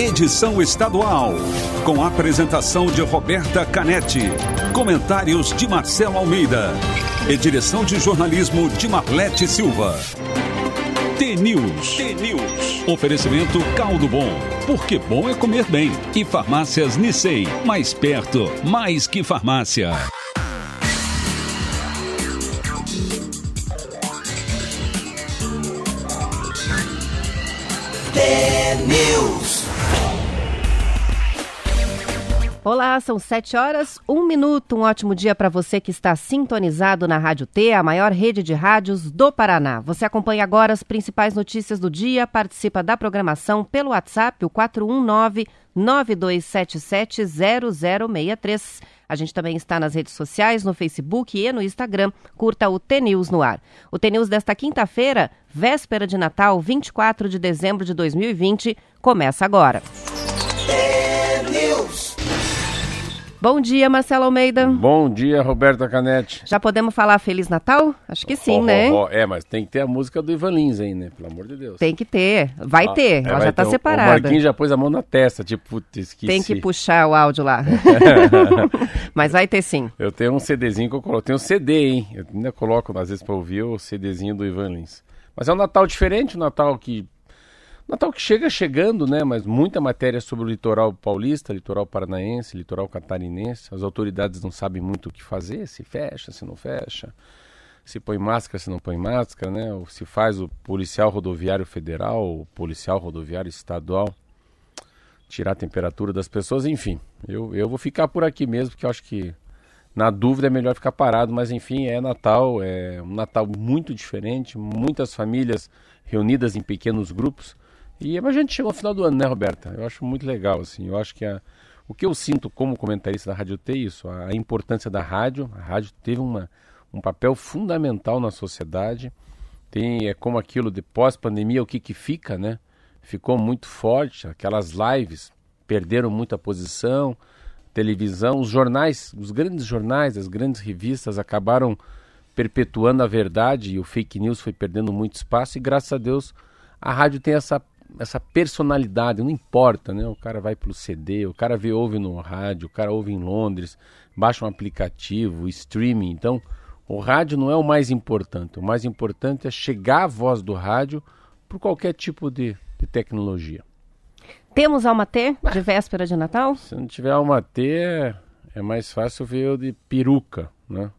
edição estadual, com a apresentação de Roberta Canetti, comentários de Marcelo Almeida e direção de jornalismo de Marlete Silva. T-News. T-News. Oferecimento Caldo Bom, porque bom é comer bem. E Farmácias Nissei, mais perto, mais que farmácia. T-News. Olá, são sete horas, um minuto. Um ótimo dia para você que está sintonizado na Rádio T, a maior rede de rádios do Paraná. Você acompanha agora as principais notícias do dia, participa da programação pelo WhatsApp, o 419 9277 0063. A gente também está nas redes sociais, no Facebook e no Instagram. Curta o T-News no ar. O T-News desta quinta-feira, véspera de Natal, 24 de dezembro de 2020, começa agora. Bom dia, Marcelo Almeida. Bom dia, Roberta Canete. Já podemos falar Feliz Natal? Acho que sim, oh, né? Oh, oh. É, mas tem que ter a música do Ivan Lins aí, né? Pelo amor de Deus. Tem que ter. Vai ah, ter. É, ela já está separada. O Marquinhos já pôs a mão na testa, tipo, esqueci. Tem que puxar o áudio lá. mas vai ter sim. Eu tenho um CDzinho que eu coloco. Tem um CD, hein? Eu ainda coloco, às vezes, para ouvir o CDzinho do Ivan Lins. Mas é um Natal diferente, um Natal que Natal que chega chegando, né? Mas muita matéria sobre o litoral paulista, litoral paranaense, litoral catarinense. As autoridades não sabem muito o que fazer, se fecha, se não fecha, se põe máscara, se não põe máscara, né? Ou se faz o policial rodoviário federal, o policial rodoviário estadual tirar a temperatura das pessoas, enfim. Eu, eu vou ficar por aqui mesmo, porque eu acho que na dúvida é melhor ficar parado, mas enfim, é Natal, é um Natal muito diferente, muitas famílias reunidas em pequenos grupos. E a gente chegou ao final do ano, né, Roberta? Eu acho muito legal, assim. Eu acho que a, o que eu sinto como comentarista da Rádio T é isso, a, a importância da rádio. A rádio teve uma, um papel fundamental na sociedade. Tem, é como aquilo de pós-pandemia, o que, que fica, né? Ficou muito forte, aquelas lives perderam muita posição, televisão, os jornais, os grandes jornais, as grandes revistas acabaram perpetuando a verdade e o fake news foi perdendo muito espaço e graças a Deus a rádio tem essa essa personalidade, não importa, né? O cara vai pelo CD, o cara vê, ouve no rádio, o cara ouve em Londres, baixa um aplicativo, streaming. Então, o rádio não é o mais importante. O mais importante é chegar a voz do rádio por qualquer tipo de, de tecnologia. Temos Alma T de véspera de Natal? Se não tiver Alma T, é, mais fácil ver o de peruca, né?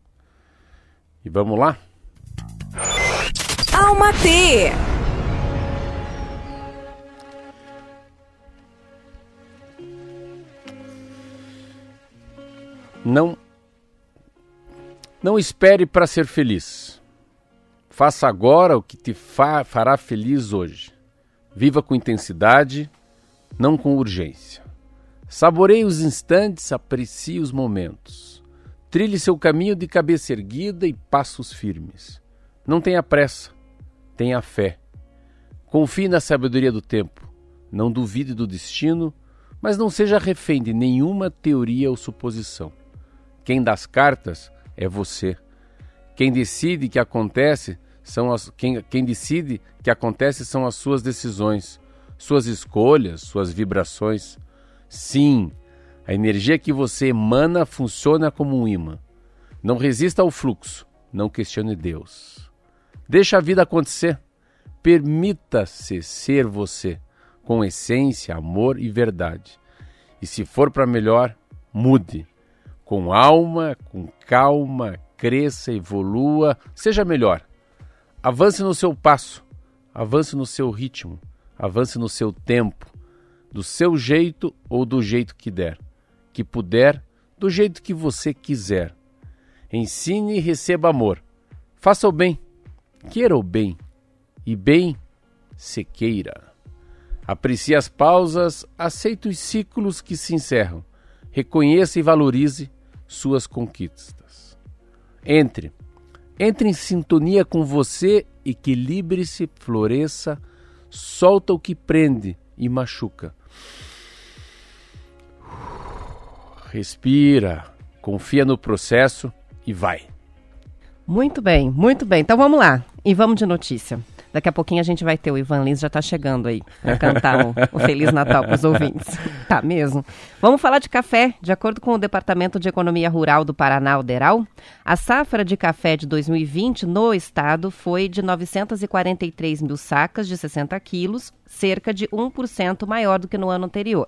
E vamos lá? Alma Não não espere para ser feliz. Faça agora o que te fa fará feliz hoje. Viva com intensidade, não com urgência. Saboreie os instantes, aprecie os momentos. Trilhe seu caminho de cabeça erguida e passos firmes. Não tenha pressa, tenha fé. Confie na sabedoria do tempo. Não duvide do destino, mas não seja refém de nenhuma teoria ou suposição. Quem dá as cartas é você. Quem decide que acontece são as, quem, quem decide que acontece são as suas decisões, suas escolhas, suas vibrações. Sim, a energia que você emana funciona como um imã. Não resista ao fluxo, não questione Deus. Deixa a vida acontecer. Permita-se ser você, com essência, amor e verdade. E se for para melhor, mude com alma, com calma, cresça, evolua, seja melhor. Avance no seu passo, avance no seu ritmo, avance no seu tempo, do seu jeito ou do jeito que der, que puder, do jeito que você quiser. Ensine e receba amor. Faça o bem, queira o bem, e bem se queira. Aprecie as pausas, aceite os ciclos que se encerram. Reconheça e valorize suas conquistas. Entre. Entre em sintonia com você, equilibre-se, floresça, solta o que prende e machuca. Respira, confia no processo e vai. Muito bem, muito bem. Então vamos lá e vamos de notícia. Daqui a pouquinho a gente vai ter, o Ivan Lins já está chegando aí para cantar o, o, Feliz Natal para os ouvintes. Tá mesmo. Vamos falar de café. De acordo com o Departamento de Economia Rural do Paraná, Uderal, a safra de café de 2020 no estado foi de 943 mil sacas de 60 quilos, cerca de 1% maior do que no ano anterior.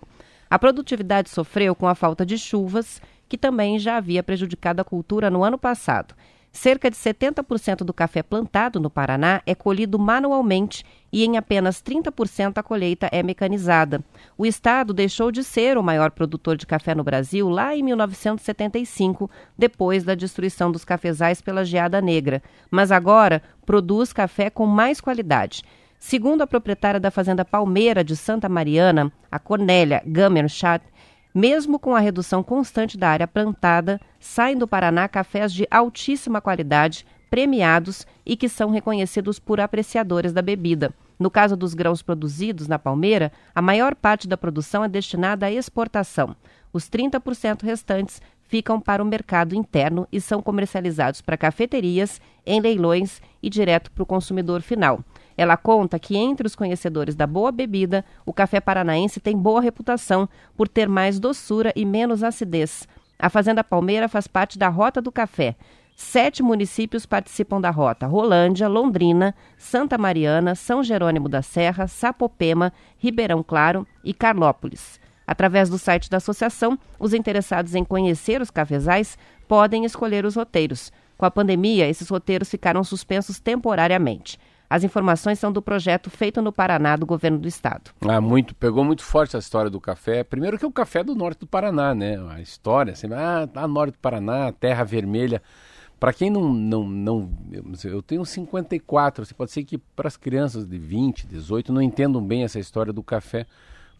A produtividade sofreu com a falta de chuvas, que também já havia prejudicado a cultura no ano passado. Cerca de 70% do café plantado no Paraná é colhido manualmente e em apenas 30% a colheita é mecanizada. O estado deixou de ser o maior produtor de café no Brasil lá em 1975, depois da destruição dos cafezais pela geada negra, mas agora produz café com mais qualidade. Segundo a proprietária da fazenda Palmeira de Santa Mariana, a Cornélia Gamerchat, mesmo com a redução constante da área plantada, saem do Paraná cafés de altíssima qualidade, premiados e que são reconhecidos por apreciadores da bebida. No caso dos grãos produzidos na palmeira, a maior parte da produção é destinada à exportação. Os 30% restantes ficam para o mercado interno e são comercializados para cafeterias, em leilões e direto para o consumidor final. Ela conta que entre os conhecedores da boa bebida, o café paranaense tem boa reputação por ter mais doçura e menos acidez. A Fazenda Palmeira faz parte da Rota do Café. Sete municípios participam da rota: Rolândia, Londrina, Santa Mariana, São Jerônimo da Serra, Sapopema, Ribeirão Claro e Carlópolis. Através do site da associação, os interessados em conhecer os cafezais podem escolher os roteiros. Com a pandemia, esses roteiros ficaram suspensos temporariamente. As informações são do projeto feito no Paraná do governo do estado. Ah, muito, pegou muito forte a história do café. Primeiro que o café é do norte do Paraná, né? A história, assim, ah, tá norte do Paraná, terra vermelha. Para quem não, não, não. Eu tenho 54, pode ser que para as crianças de 20, 18 não entendam bem essa história do café.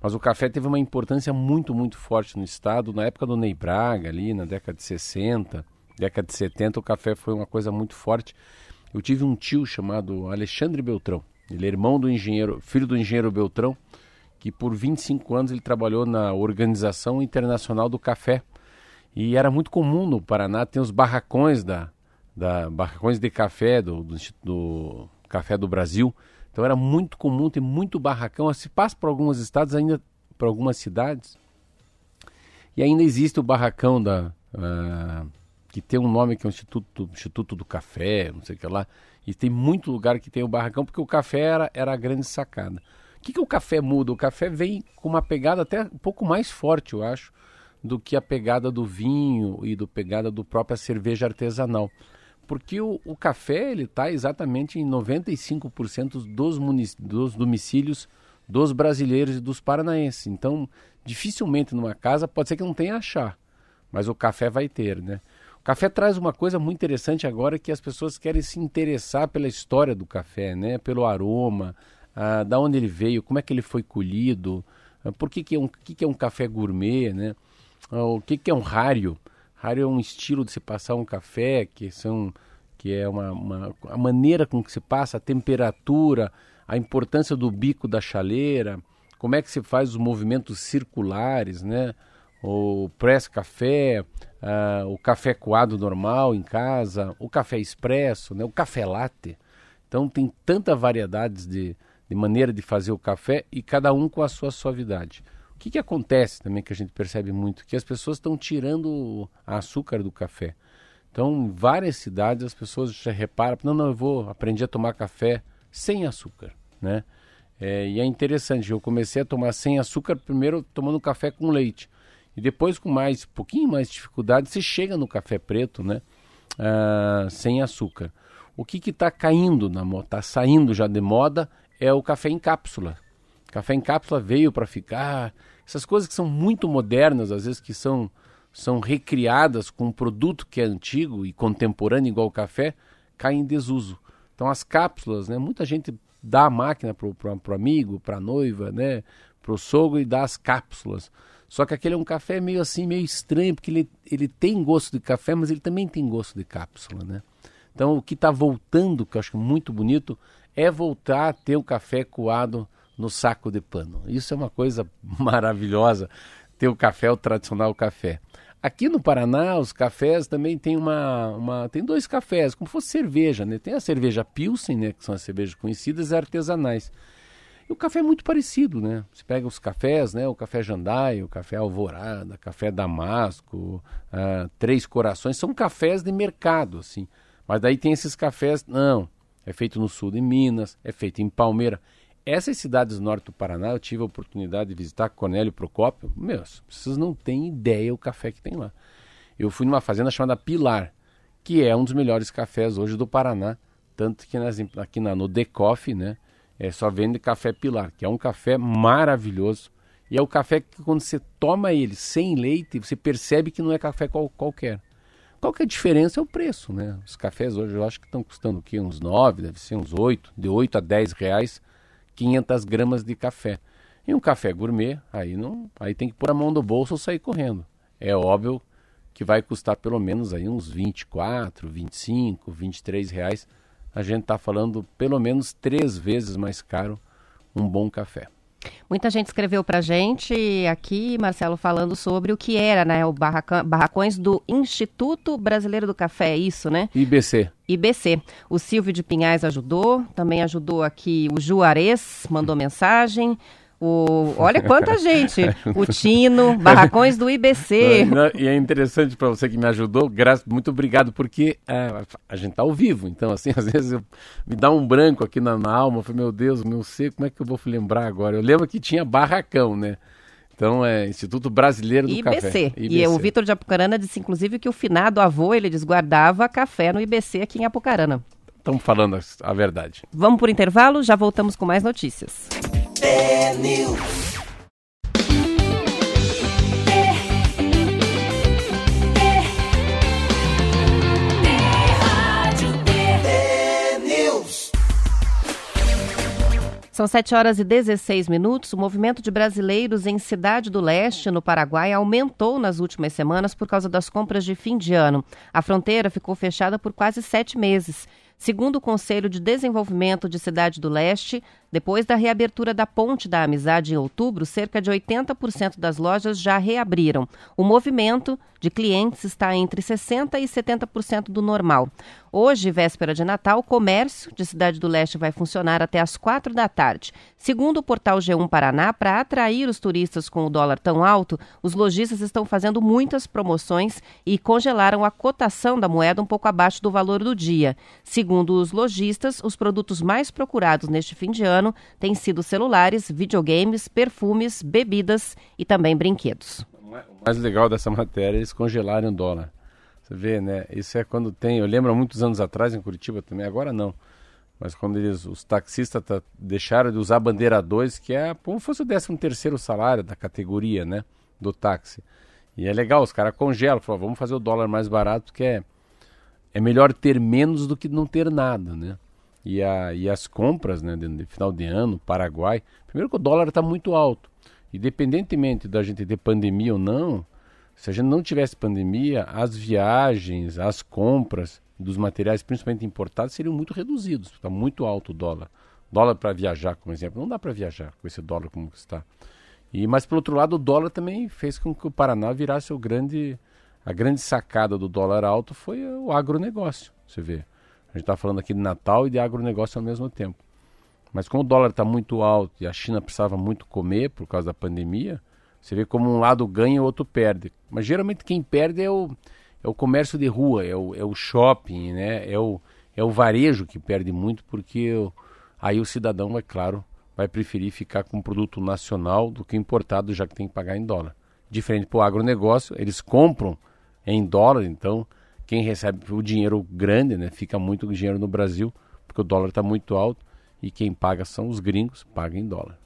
Mas o café teve uma importância muito, muito forte no estado. Na época do Ney Braga, ali, na década de 60, década de 70, o café foi uma coisa muito forte. Eu tive um tio chamado Alexandre Beltrão. Ele é irmão do engenheiro, filho do engenheiro Beltrão, que por 25 anos ele trabalhou na Organização Internacional do Café. E era muito comum no Paraná ter os barracões da, da barracões de café do, do, do Café do Brasil. Então era muito comum ter muito barracão. Se passa para alguns estados, ainda para algumas cidades. E ainda existe o barracão da uh, que tem um nome que é o Instituto, Instituto do Café, não sei o que lá. E tem muito lugar que tem o barracão, porque o café era, era a grande sacada. O que, que o café muda? O café vem com uma pegada até um pouco mais forte, eu acho, do que a pegada do vinho e do pegada do própria cerveja artesanal. Porque o, o café ele está exatamente em 95% dos, dos domicílios dos brasileiros e dos paranaenses. Então, dificilmente numa casa pode ser que não tenha achar, mas o café vai ter, né? Café traz uma coisa muito interessante agora que as pessoas querem se interessar pela história do café, né? Pelo aroma, ah, da onde ele veio, como é que ele foi colhido, ah, por que, que, é um, que, que é um café gourmet, né? Ah, o que, que é um rário? Rário é um estilo de se passar um café, que são que é uma, uma a maneira com que se passa, a temperatura, a importância do bico da chaleira, como é que se faz os movimentos circulares, né? O press café, uh, o café coado normal em casa, o café expresso, né, o café latte. Então tem tanta variedades de, de maneira de fazer o café e cada um com a sua suavidade. O que, que acontece também que a gente percebe muito? Que as pessoas estão tirando o açúcar do café. Então, em várias cidades as pessoas já reparam, não, não, eu vou aprender a tomar café sem açúcar, né? É, e é interessante, eu comecei a tomar sem açúcar primeiro tomando café com leite. E depois, com mais, pouquinho mais de dificuldade, você chega no café preto, né? Ah, sem açúcar. O que está caindo na moda, está saindo já de moda, é o café em cápsula. Café em cápsula veio para ficar. Essas coisas que são muito modernas, às vezes que são, são recriadas com um produto que é antigo e contemporâneo, igual o café, caem em desuso. Então as cápsulas, né? Muita gente dá a máquina para o amigo, para a noiva, né? Para o sogro e dá as cápsulas. Só que aquele é um café meio assim, meio estranho, porque ele, ele tem gosto de café, mas ele também tem gosto de cápsula, né? Então o que está voltando, que eu acho muito bonito, é voltar a ter o café coado no saco de pano. Isso é uma coisa maravilhosa, ter o café, o tradicional café. Aqui no Paraná, os cafés também tem uma, uma tem dois cafés, como fosse cerveja, né? Tem a cerveja Pilsen, né, que são as cervejas conhecidas e artesanais. O café é muito parecido, né? Você pega os cafés, né? O café Jandai, o café Alvorada, café Damasco, uh, Três Corações, são cafés de mercado, assim. Mas daí tem esses cafés, não, é feito no sul de Minas, é feito em Palmeira. Essas cidades do norte do Paraná, eu tive a oportunidade de visitar Cornélio Procópio. Meus, vocês não têm ideia o café que tem lá. Eu fui numa fazenda chamada Pilar, que é um dos melhores cafés hoje do Paraná. Tanto que nas, aqui na, no Decoff, né, é, só vende café Pilar, que é um café maravilhoso. E é o café que quando você toma ele sem leite, você percebe que não é café qual, qualquer. Qual que é a diferença? É o preço, né? Os cafés hoje eu acho que estão custando o quê? Uns 9, deve ser uns 8, de 8 a 10 reais 500 gramas de café. E um café gourmet, aí não, aí tem que pôr a mão no bolso ou sair correndo. É óbvio que vai custar pelo menos aí uns 24, 25, 23 reais. A gente está falando pelo menos três vezes mais caro um bom café. Muita gente escreveu para gente aqui, Marcelo, falando sobre o que era, né? O barraca, barracões do Instituto Brasileiro do Café, é isso, né? IBC. IBC. O Silvio de Pinhais ajudou, também ajudou aqui o Juarez, mandou mensagem. O, olha quanta gente. O Tino, Barracões do IBC. E é interessante para você que me ajudou, graças, muito obrigado, porque é, a gente está ao vivo. Então, assim, às vezes eu, me dá um branco aqui na, na alma. Eu falei, meu Deus, meu sei, como é que eu vou lembrar agora? Eu lembro que tinha barracão, né? Então é Instituto Brasileiro do IBC. Café. IBC. E o Vitor de Apucarana disse, inclusive, que o finado avô, ele desguardava café no IBC aqui em Apucarana. Estamos falando a, a verdade. Vamos por intervalo, já voltamos com mais notícias. São 7 horas e 16 minutos. O movimento de brasileiros em Cidade do Leste, no Paraguai, aumentou nas últimas semanas por causa das compras de fim de ano. A fronteira ficou fechada por quase sete meses. Segundo o Conselho de Desenvolvimento de Cidade do Leste, depois da reabertura da Ponte da Amizade em outubro, cerca de 80% das lojas já reabriram. O movimento de clientes está entre 60% e 70% do normal. Hoje, véspera de Natal, o comércio de Cidade do Leste vai funcionar até às quatro da tarde. Segundo o portal G1 Paraná, para atrair os turistas com o dólar tão alto, os lojistas estão fazendo muitas promoções e congelaram a cotação da moeda um pouco abaixo do valor do dia. Segundo os lojistas, os produtos mais procurados neste fim de ano têm sido celulares, videogames, perfumes, bebidas e também brinquedos. O mais legal dessa matéria é eles congelarem o dólar. Você vê, né? Isso é quando tem. Eu lembro há muitos anos atrás em Curitiba também, agora não. Mas quando eles, os taxistas tá, deixaram de usar bandeira 2, que é como se fosse o 13 terceiro salário da categoria, né? Do táxi. E é legal, os caras congelam, falam, vamos fazer o dólar mais barato, porque é, é melhor ter menos do que não ter nada, né? E, a, e as compras, né, de, de final de ano, Paraguai, primeiro que o dólar está muito alto. Independentemente da gente ter pandemia ou não, se a gente não tivesse pandemia, as viagens, as compras dos materiais, principalmente importados, seriam muito reduzidos. Está muito alto o dólar. Dólar para viajar, como exemplo, não dá para viajar com esse dólar como está. E mas por outro lado, o dólar também fez com que o Paraná virasse o grande a grande sacada do dólar alto foi o agronegócio. Você vê, a gente está falando aqui de Natal e de agronegócio ao mesmo tempo. Mas como o dólar está muito alto e a China precisava muito comer por causa da pandemia, você vê como um lado ganha e o outro perde. Mas geralmente quem perde é o, é o comércio de rua, é o, é o shopping, né? é, o, é o varejo que perde muito, porque aí o cidadão, é claro, vai preferir ficar com um produto nacional do que importado, já que tem que pagar em dólar. Diferente para o agronegócio, eles compram em dólar, então quem recebe o dinheiro grande, né, fica muito dinheiro no Brasil, porque o dólar está muito alto, e quem paga são os gringos, paga em dólar.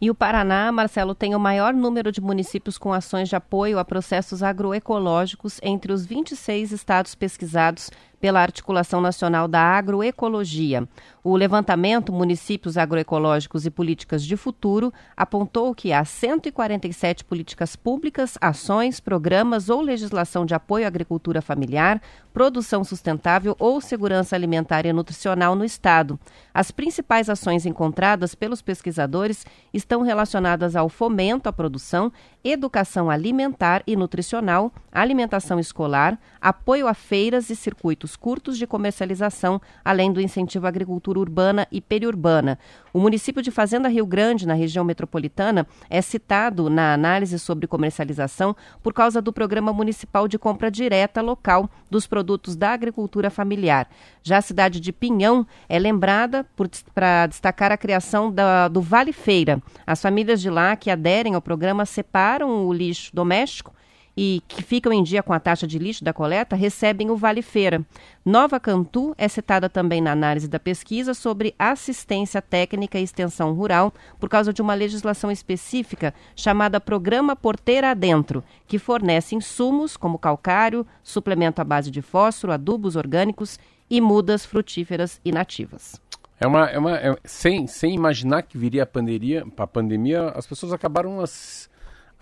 E o Paraná, Marcelo, tem o maior número de municípios com ações de apoio a processos agroecológicos entre os 26 estados pesquisados pela Articulação Nacional da Agroecologia. O levantamento Municípios Agroecológicos e Políticas de Futuro apontou que há 147 políticas públicas, ações, programas ou legislação de apoio à agricultura familiar, produção sustentável ou segurança alimentar e nutricional no Estado. As principais ações encontradas pelos pesquisadores estão relacionadas ao fomento à produção, educação alimentar e nutricional, alimentação escolar, apoio a feiras e circuitos curtos de comercialização, além do incentivo à agricultura urbana e periurbana. O município de Fazenda Rio Grande, na região metropolitana, é citado na análise sobre comercialização por causa do Programa Municipal de Compra Direta Local dos Produtos da Agricultura Familiar. Já a cidade de Pinhão é lembrada para destacar a criação da, do Vale Feira. As famílias de lá que aderem ao programa separam o lixo doméstico e que ficam em dia com a taxa de lixo da coleta recebem o Vale Feira. Nova Cantu é citada também na análise da pesquisa sobre assistência técnica e extensão rural por causa de uma legislação específica chamada Programa Porteira Adentro, que fornece insumos como calcário, suplemento à base de fósforo, adubos orgânicos e mudas frutíferas e nativas. É uma, é uma é, sem, sem imaginar que viria a pandemia, a pandemia, as pessoas acabaram as,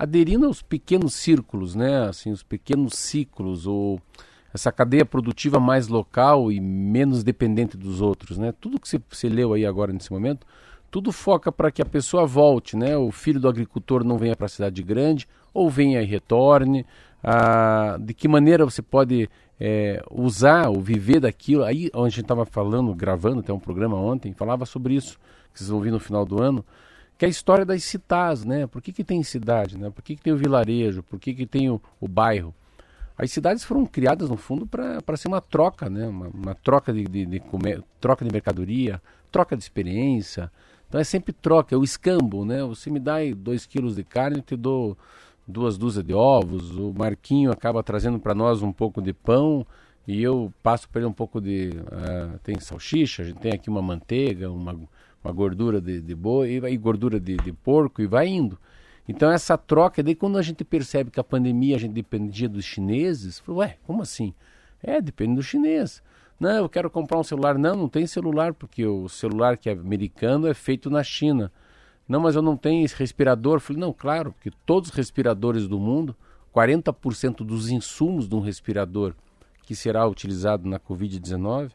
aderindo aos pequenos círculos, né? Assim, os pequenos ciclos ou essa cadeia produtiva mais local e menos dependente dos outros, né? Tudo que você, você leu aí agora nesse momento, tudo foca para que a pessoa volte, né? O filho do agricultor não venha para a cidade grande ou venha e retorne. Ah, de que maneira você pode é, usar ou viver daquilo? Aí, onde a gente estava falando, gravando até um programa ontem, falava sobre isso que vocês vão ouvir no final do ano que é a história das citas, né? Por que, que tem cidade, né? Por que, que tem o vilarejo? Por que, que tem o, o bairro? As cidades foram criadas, no fundo, para ser uma troca, né? Uma, uma troca de, de, de comer, troca de mercadoria, troca de experiência. Então é sempre troca, é o escambo, né? Você me dá dois quilos de carne, eu te dou duas dúzias de ovos. O Marquinho acaba trazendo para nós um pouco de pão e eu passo para ele um pouco de... Uh, tem salsicha, a gente tem aqui uma manteiga, uma uma gordura de, de boi e gordura de, de, porco e vai indo. Então essa troca, daí quando a gente percebe que a pandemia a gente dependia dos chineses, falou, ué, como assim? É, depende do chinês. Não, eu quero comprar um celular. Não, não tem celular, porque o celular que é americano é feito na China. Não, mas eu não tenho esse respirador. falei, não, claro, porque todos os respiradores do mundo, 40% dos insumos de um respirador que será utilizado na Covid-19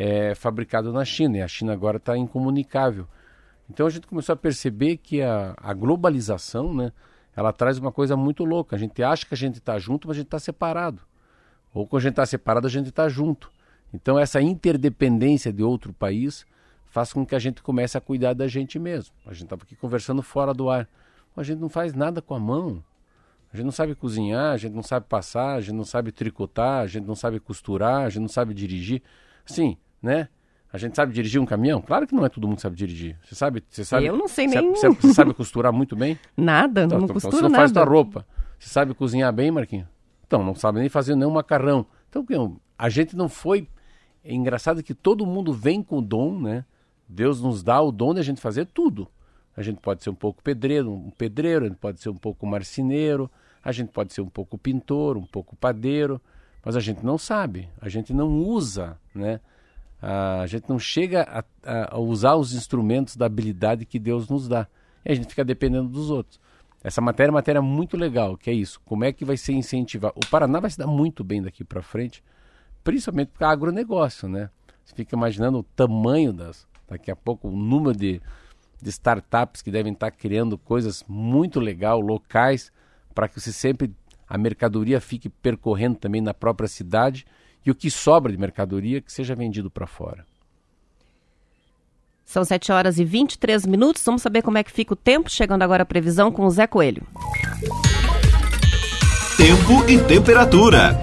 é fabricado na China e a China agora está incomunicável. Então a gente começou a perceber que a, a, globalização, né, ela traz uma coisa muito louca. A gente acha que a gente está junto, mas a gente está separado. Ou quando a gente está separado, a gente está junto. Então essa interdependência de outro país faz com que a gente comece a cuidar da gente mesmo. A gente estava aqui conversando fora do ar. A gente não faz nada com a mão. A gente não sabe cozinhar, a gente não sabe passar, a gente não sabe tricotar, a gente não sabe costurar, a gente não sabe dirigir. Sim, né? A gente sabe dirigir um caminhão? Claro que não é todo mundo que sabe dirigir. Você sabe, você sabe. Eu não sei nem. Você, você sabe costurar muito bem? Nada, então, não então, costuro você não faz tua roupa. Você sabe cozinhar bem, Marquinhos? Então, não sabe nem fazer nenhum macarrão. Então, a gente não foi. É engraçado que todo mundo vem com o dom, né? Deus nos dá o dom de a gente fazer tudo. A gente pode ser um pouco pedreiro, um pedreiro, a gente pode ser um pouco marceneiro, a gente pode ser um pouco pintor, um pouco padeiro, mas a gente não sabe, a gente não usa, né? A gente não chega a, a, usar os instrumentos da habilidade que Deus nos dá. E a gente fica dependendo dos outros. Essa matéria é uma matéria muito legal, que é isso. Como é que vai ser incentivar? O Paraná vai se dar muito bem daqui para frente, principalmente porque é agronegócio, né? Você fica imaginando o tamanho das, daqui a pouco, o número de, de startups que devem estar criando coisas muito legal, locais, para que você sempre a mercadoria fique percorrendo também na própria cidade e o que sobra de mercadoria que seja vendido para fora. São 7 horas e 23 minutos. Vamos saber como é que fica o tempo. Chegando agora a previsão com o Zé Coelho. Tempo e temperatura.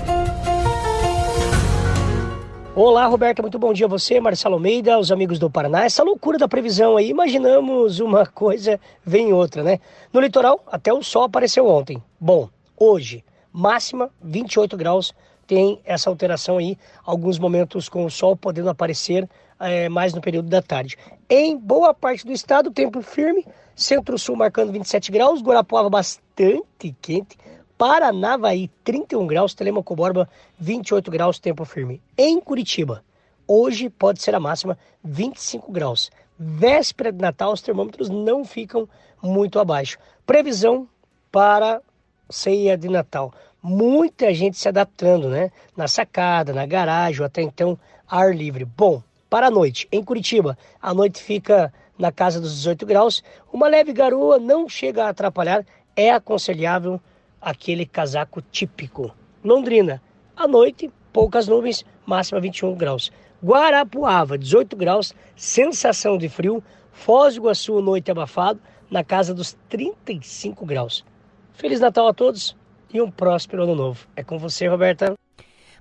Olá, Roberta, muito bom dia a você, Marcelo Almeida, os amigos do Paraná. Essa loucura da previsão aí, imaginamos uma coisa, vem outra, né? No litoral, até o sol apareceu ontem. Bom, hoje, máxima 28 graus tem essa alteração aí, alguns momentos com o sol podendo aparecer é, mais no período da tarde. Em boa parte do estado, tempo firme, centro-sul marcando 27 graus, Guarapuava bastante quente, Paranavaí 31 graus, Telemaco Borba 28 graus, tempo firme. Em Curitiba, hoje pode ser a máxima 25 graus. Véspera de Natal, os termômetros não ficam muito abaixo. Previsão para ceia de Natal muita gente se adaptando, né? Na sacada, na garagem, ou até então ar livre. Bom, para a noite, em Curitiba, a noite fica na casa dos 18 graus. Uma leve garoa não chega a atrapalhar é aconselhável aquele casaco típico. Londrina, à noite, poucas nuvens, máxima 21 graus. Guarapuava, 18 graus, sensação de frio. Foz do Iguaçu, noite abafado, na casa dos 35 graus. Feliz Natal a todos e um próspero ano novo. É com você, Roberta.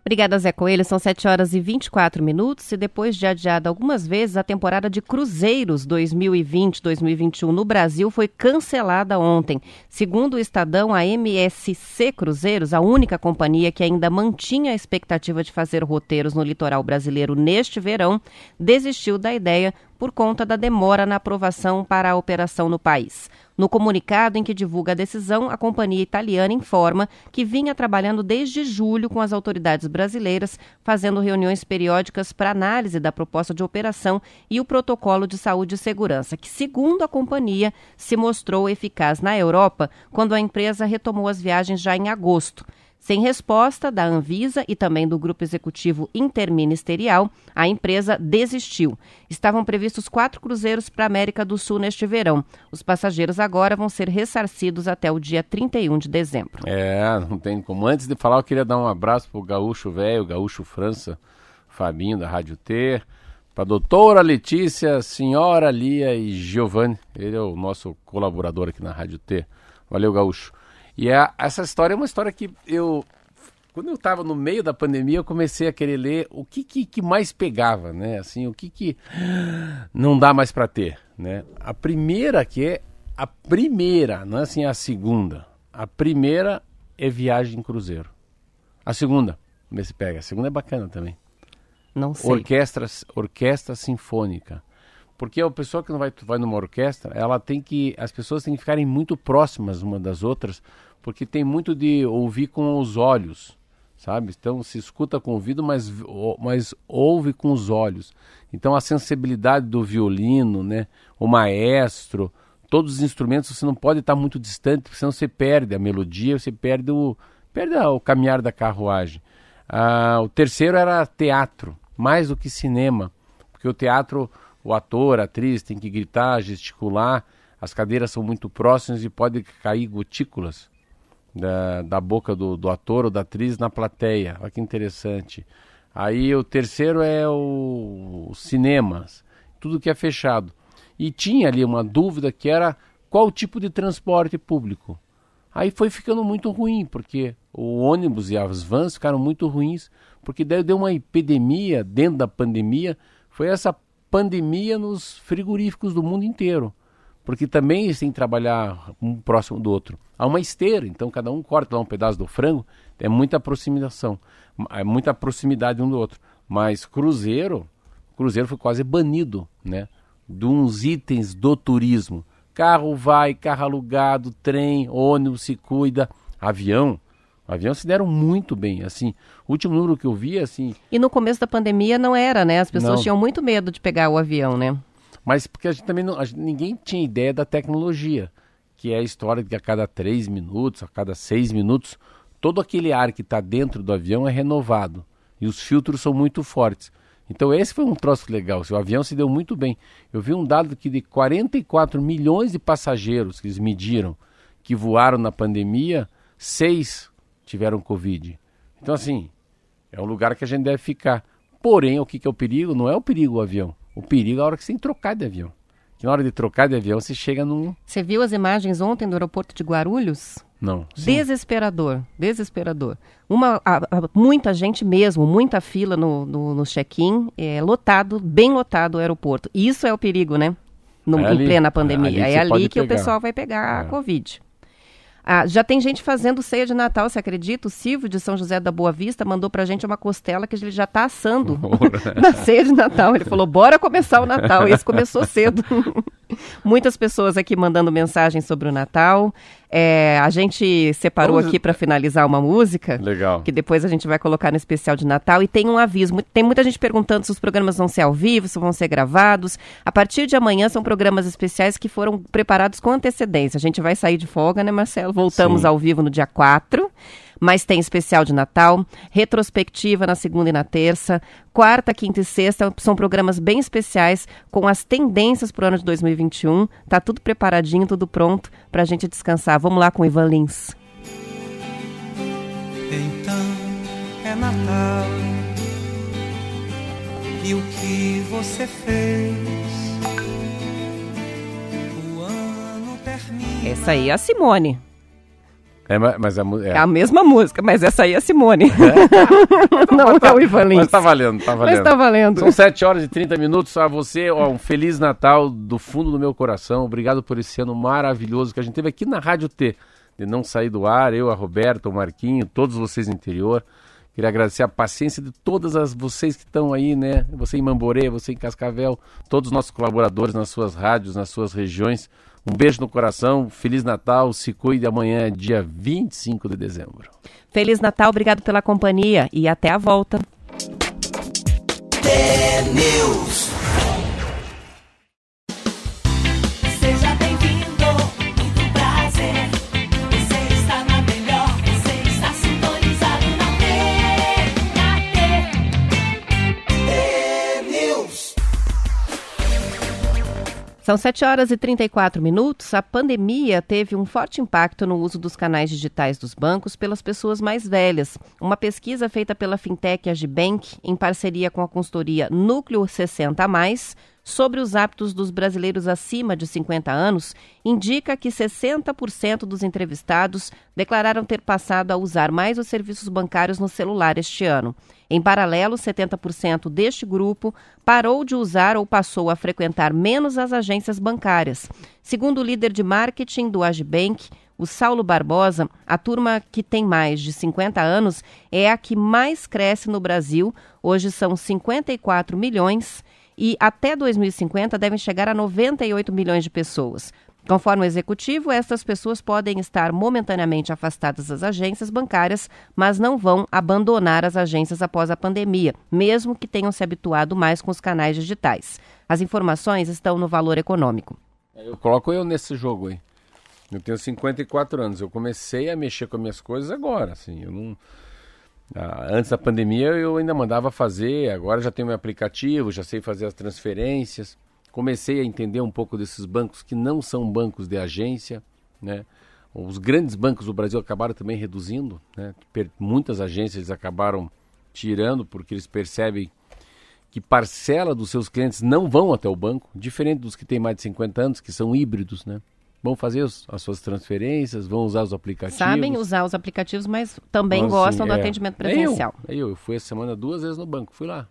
Obrigada, Zé Coelho. São 7 horas e 24 minutos e depois de adiada algumas vezes, a temporada de cruzeiros 2020-2021 no Brasil foi cancelada ontem. Segundo o Estadão, a MSC Cruzeiros, a única companhia que ainda mantinha a expectativa de fazer roteiros no litoral brasileiro neste verão, desistiu da ideia por conta da demora na aprovação para a operação no país. No comunicado em que divulga a decisão, a companhia italiana informa que vinha trabalhando desde julho com as autoridades brasileiras, fazendo reuniões periódicas para análise da proposta de operação e o protocolo de saúde e segurança, que, segundo a companhia, se mostrou eficaz na Europa quando a empresa retomou as viagens já em agosto. Sem resposta da Anvisa e também do Grupo Executivo Interministerial, a empresa desistiu. Estavam previstos quatro cruzeiros para a América do Sul neste verão. Os passageiros agora vão ser ressarcidos até o dia 31 de dezembro. É, não tem como. Antes de falar, eu queria dar um abraço para o Gaúcho Velho, Gaúcho França, Fabinho da Rádio T, para a doutora Letícia, senhora Lia e Giovanni. Ele é o nosso colaborador aqui na Rádio T. Valeu, Gaúcho. E é, essa história é uma história que eu, quando eu estava no meio da pandemia, eu comecei a querer ler o que, que, que mais pegava, né? Assim, o que, que não dá mais para ter, né? A primeira que é a primeira, não é assim a segunda. A primeira é viagem em cruzeiro. A segunda, vê se pega. A segunda é bacana também. Não sei. Orquestra, orquestra sinfônica. Porque a pessoa que não vai, vai numa orquestra, ela tem que. As pessoas têm que ficarem muito próximas uma das outras, porque tem muito de ouvir com os olhos, sabe? Então se escuta com o ouvido, mas, mas ouve com os olhos. Então a sensibilidade do violino, né? O maestro, todos os instrumentos, você não pode estar muito distante, porque senão você perde a melodia, você perde o, perde o caminhar da carruagem. Ah, o terceiro era teatro, mais do que cinema, porque o teatro o ator, a atriz tem que gritar, gesticular, as cadeiras são muito próximas e pode cair gotículas da, da boca do, do ator ou da atriz na plateia. Olha que interessante. Aí o terceiro é o, o cinemas, tudo que é fechado. E tinha ali uma dúvida que era qual tipo de transporte público. Aí foi ficando muito ruim, porque o ônibus e as vans ficaram muito ruins, porque daí deu uma epidemia dentro da pandemia, foi essa pandemia nos frigoríficos do mundo inteiro. Porque também eles têm que trabalhar um próximo do outro. Há uma esteira, então cada um corta lá um pedaço do frango, é muita aproximação, é muita proximidade um do outro. Mas cruzeiro, cruzeiro foi quase banido, né? De uns itens do turismo. Carro vai, carro alugado, trem, ônibus se cuida, avião avião se deram muito bem, assim. O último número que eu vi, assim... E no começo da pandemia não era, né? As pessoas não. tinham muito medo de pegar o avião, né? Mas porque a gente também não, gente, ninguém tinha ideia da tecnologia, que é a história de que a cada três minutos, a cada seis minutos, todo aquele ar que está dentro do avião é renovado. E os filtros são muito fortes. Então esse foi um troço legal. O avião se deu muito bem. Eu vi um dado que de 44 milhões de passageiros que eles mediram que voaram na pandemia, seis tiveram Covid. Então, assim, é um lugar que a gente deve ficar. Porém, o que, que é o perigo? Não é o perigo o avião. O perigo é a hora que você tem que trocar de avião. Que na hora de trocar de avião, você chega num. Você viu as imagens ontem do aeroporto de Guarulhos? Não. Sim. Desesperador, desesperador. Uma, a, a, muita gente mesmo, muita fila no, no, no check-in, é, lotado, bem lotado o aeroporto. Isso é o perigo, né? No, é ali, em plena pandemia. É ali, é ali que pegar. o pessoal vai pegar é. a Covid. Ah, já tem gente fazendo ceia de Natal, você acredita? O Silvio de São José da Boa Vista mandou pra gente uma costela que ele já tá assando na ceia de Natal. Ele falou, bora começar o Natal. Esse começou cedo. Muitas pessoas aqui mandando mensagens sobre o Natal. É, a gente separou Vamos... aqui para finalizar uma música. Legal. Que depois a gente vai colocar no especial de Natal. E tem um aviso. Tem muita gente perguntando se os programas vão ser ao vivo, se vão ser gravados. A partir de amanhã são programas especiais que foram preparados com antecedência. A gente vai sair de folga, né, Marcelo? Voltamos Sim. ao vivo no dia 4. Mas tem especial de Natal, retrospectiva na segunda e na terça, quarta, quinta e sexta são programas bem especiais com as tendências para o ano de 2021. Tá tudo preparadinho, tudo pronto para a gente descansar. Vamos lá com o Ivan Lins. Então é Natal e o que você fez? Essa aí é a Simone. É, mas a, é. é a mesma música, mas essa aí é a Simone. É? Não é o Ivan Lins. Mas tá valendo, tá valendo. Mas tá valendo. São 7 horas e 30 minutos. A você, ó, um Feliz Natal do fundo do meu coração. Obrigado por esse ano maravilhoso que a gente teve aqui na Rádio T. De não sair do ar, eu, a Roberta, o Marquinho, todos vocês no interior. Queria agradecer a paciência de todas as vocês que estão aí, né? Você em Mamborê, você em Cascavel, todos os nossos colaboradores nas suas rádios, nas suas regiões. Um beijo no coração, Feliz Natal, se cuide amanhã, dia 25 de dezembro. Feliz Natal, obrigado pela companhia e até a volta. São 7 horas e 34 minutos. A pandemia teve um forte impacto no uso dos canais digitais dos bancos pelas pessoas mais velhas. Uma pesquisa feita pela fintech Agibank, em parceria com a consultoria Núcleo 60 Mais, sobre os hábitos dos brasileiros acima de 50 anos indica que 60% dos entrevistados declararam ter passado a usar mais os serviços bancários no celular este ano. Em paralelo, 70% deste grupo parou de usar ou passou a frequentar menos as agências bancárias. Segundo o líder de marketing do Agibank, o Saulo Barbosa, a turma que tem mais de 50 anos é a que mais cresce no Brasil. Hoje são 54 milhões e até 2050 devem chegar a 98 milhões de pessoas. Conforme o executivo, estas pessoas podem estar momentaneamente afastadas das agências bancárias, mas não vão abandonar as agências após a pandemia, mesmo que tenham se habituado mais com os canais digitais. As informações estão no valor econômico. Eu coloco eu nesse jogo aí. Eu tenho 54 anos. Eu comecei a mexer com as minhas coisas agora, assim. Eu não ah, antes da pandemia eu ainda mandava fazer, agora já tenho meu aplicativo, já sei fazer as transferências. Comecei a entender um pouco desses bancos que não são bancos de agência, né? Os grandes bancos do Brasil acabaram também reduzindo, né? Muitas agências acabaram tirando porque eles percebem que parcela dos seus clientes não vão até o banco, diferente dos que têm mais de 50 anos, que são híbridos, né? Vão fazer os, as suas transferências, vão usar os aplicativos. Sabem usar os aplicativos, mas também então, gostam assim, do é, atendimento presencial. É eu, eu, fui essa semana duas vezes no banco, fui lá.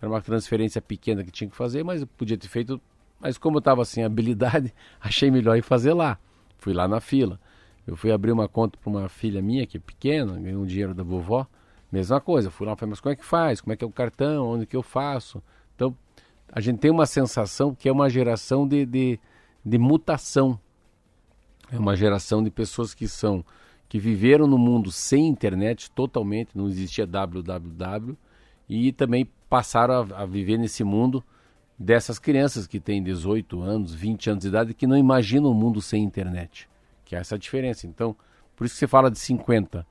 Era uma transferência pequena que tinha que fazer, mas eu podia ter feito. Mas como eu estava sem habilidade, achei melhor ir fazer lá. Fui lá na fila. Eu fui abrir uma conta para uma filha minha, que é pequena, ganhou um dinheiro da vovó. Mesma coisa, fui lá, falei, mas como é que faz? Como é que é o cartão? Onde que eu faço? Então, a gente tem uma sensação que é uma geração de, de, de mutação é uma geração de pessoas que são que viveram no mundo sem internet totalmente, não existia www e também passaram a, a viver nesse mundo dessas crianças que têm 18 anos, 20 anos de idade que não imaginam um mundo sem internet, que é essa diferença. Então, por isso que você fala de 50,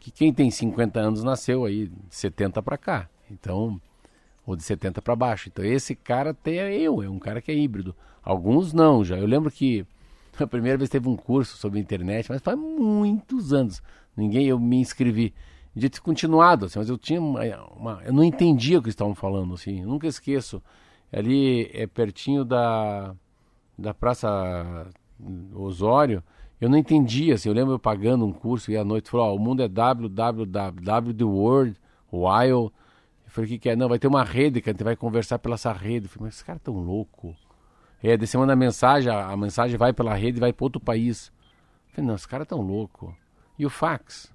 que quem tem 50 anos nasceu aí de 70 para cá. Então, ou de 70 para baixo. Então, esse cara tem é eu, é um cara que é híbrido. Alguns não, já. Eu lembro que A primeira vez teve um curso sobre internet, mas faz muitos anos. Ninguém, eu me inscrevi. De ter continuado, assim, mas eu tinha uma, uma, Eu não entendia o que estavam falando, assim. Nunca esqueço. Ali é pertinho da, da Praça Osório. Eu não entendia, assim. Eu lembro eu pagando um curso e à noite falou: oh, o mundo é www, the world, while. Eu falei: o que, que é? Não, vai ter uma rede que a gente vai conversar pela essa rede. Eu falei: mas esse cara é tão louco. É, daí você manda a mensagem, a mensagem vai pela rede e vai para outro país. Eu falei, não, esse cara é tão louco. E o fax?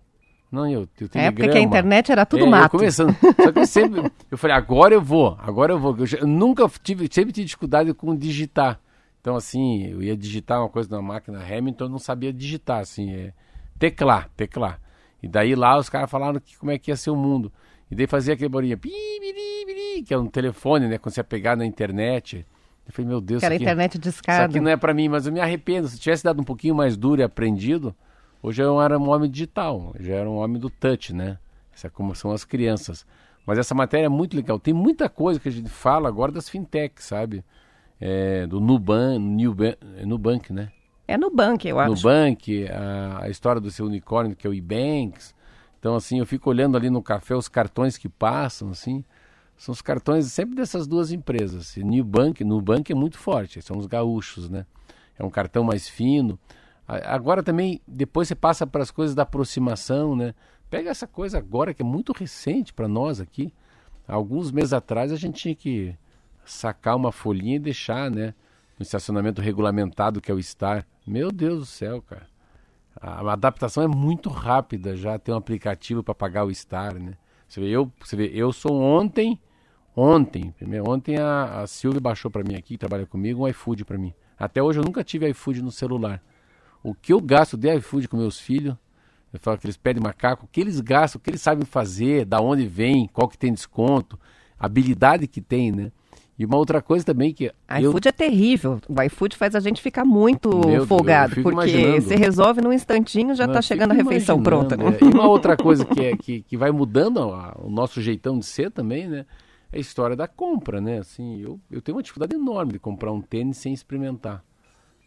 Não, eu, eu tenho É porque a internet era tudo é, mato. Eu começando. Só que eu sempre. Eu falei, agora eu vou, agora eu vou. Eu, eu nunca tive, sempre tive dificuldade com digitar. Então, assim, eu ia digitar uma coisa na máquina Hamilton, eu não sabia digitar, assim, é, teclar, teclar. E daí lá os caras falaram que, como é que ia ser o mundo. E daí fazia aquele bolinha, que é um telefone, né? Quando você ia pegar na internet. Eu falei, meu Deus, que era aqui, internet de escada. Isso aqui não é para mim, mas eu me arrependo. Se tivesse dado um pouquinho mais duro e aprendido, Hoje eu era um homem digital, já era um homem do touch, né? Essa é como são as crianças. Mas essa matéria é muito legal. Tem muita coisa que a gente fala agora das fintechs, sabe? É, do Nubank, Nubank, Nubank, né? É Nubank, eu acho. Nubank, a, a história do seu unicórnio, que é o Ebanks. Então, assim, eu fico olhando ali no café os cartões que passam, assim. São os cartões sempre dessas duas empresas. E Nubank, Nubank é muito forte, são os gaúchos, né? É um cartão mais fino. Agora também, depois você passa para as coisas da aproximação, né? Pega essa coisa agora que é muito recente para nós aqui. Alguns meses atrás a gente tinha que sacar uma folhinha e deixar, né? No estacionamento regulamentado que é o Star. Meu Deus do céu, cara. A adaptação é muito rápida já. Tem um aplicativo para pagar o Star, né? Você vê, eu, você vê, eu sou ontem, ontem, primeiro, ontem a, a Silvia baixou para mim aqui, trabalha comigo, um iFood para mim. Até hoje eu nunca tive iFood no celular o que eu gasto de iFood com meus filhos, eu falo que eles pedem macaco, o que eles gastam, o que eles sabem fazer, da onde vem, qual que tem desconto, habilidade que tem, né? E uma outra coisa também que. iFood eu... é terrível. O iFood faz a gente ficar muito Meu folgado, Deus, porque imaginando. você resolve num instantinho já está chegando a refeição pronta. Né? É. E uma outra coisa que, é, que, que vai mudando o nosso jeitão de ser também, né? É a história da compra, né? Assim, eu, eu tenho uma dificuldade enorme de comprar um tênis sem experimentar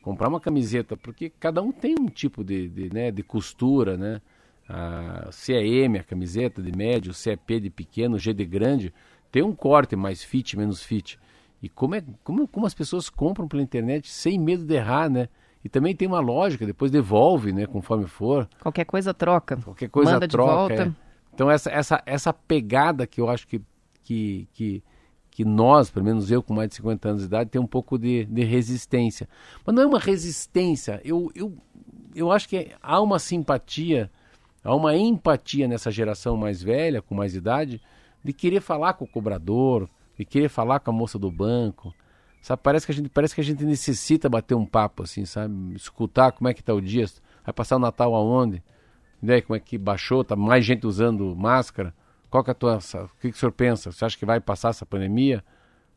comprar uma camiseta, porque cada um tem um tipo de, de, né, de costura, né? Ah, se é M a camiseta de médio, se é P de pequeno, G de grande, tem um corte mais fit, menos fit. E como, é, como, como as pessoas compram pela internet sem medo de errar, né? E também tem uma lógica, depois devolve, né, conforme for. Qualquer coisa troca. Qualquer coisa Manda troca. É. Então essa, essa, essa pegada que eu acho que, que, que que nós, pelo menos eu com mais de 50 anos de idade, tem um pouco de, de resistência. Mas não é uma resistência, eu, eu, eu acho que há uma simpatia, há uma empatia nessa geração mais velha, com mais idade, de querer falar com o cobrador, de querer falar com a moça do banco. Sabe, parece que a gente, parece que a gente necessita bater um papo assim, sabe? Escutar como é que está o dia, vai passar o Natal aonde? Daí, como é que baixou, tá mais gente usando máscara? Qual que é a tua, o que, que o senhor pensa? Você acha que vai passar essa pandemia?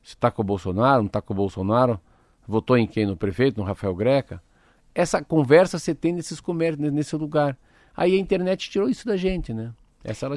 Você está com o Bolsonaro, não está com o Bolsonaro? Votou em quem? No prefeito, no Rafael Greca? Essa conversa você tem nesses comércios, nesse lugar. Aí a internet tirou isso da gente, né?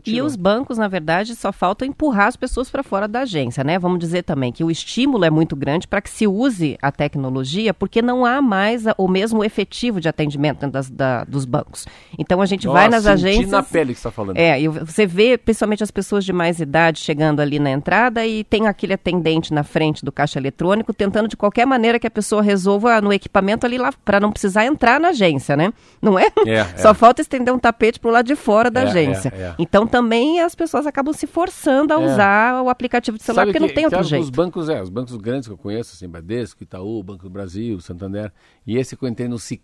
E os bancos, na verdade, só faltam empurrar as pessoas para fora da agência, né? Vamos dizer também que o estímulo é muito grande para que se use a tecnologia, porque não há mais a, o mesmo efetivo de atendimento das, da, dos bancos. Então a gente Nossa, vai nas agências. na pele que está falando. É, e você vê principalmente as pessoas de mais idade chegando ali na entrada e tem aquele atendente na frente do caixa eletrônico tentando de qualquer maneira que a pessoa resolva no equipamento ali lá para não precisar entrar na agência, né? Não é? é só é. falta estender um tapete para o lado de fora da é, agência. É, é. Então também as pessoas acabam se forçando a é. usar o aplicativo de celular, Sabe porque que, não tem outro jeito. Os bancos, é, os bancos grandes que eu conheço, assim, Bradesco, Itaú, Banco do Brasil, Santander, e esse que eu entrei no você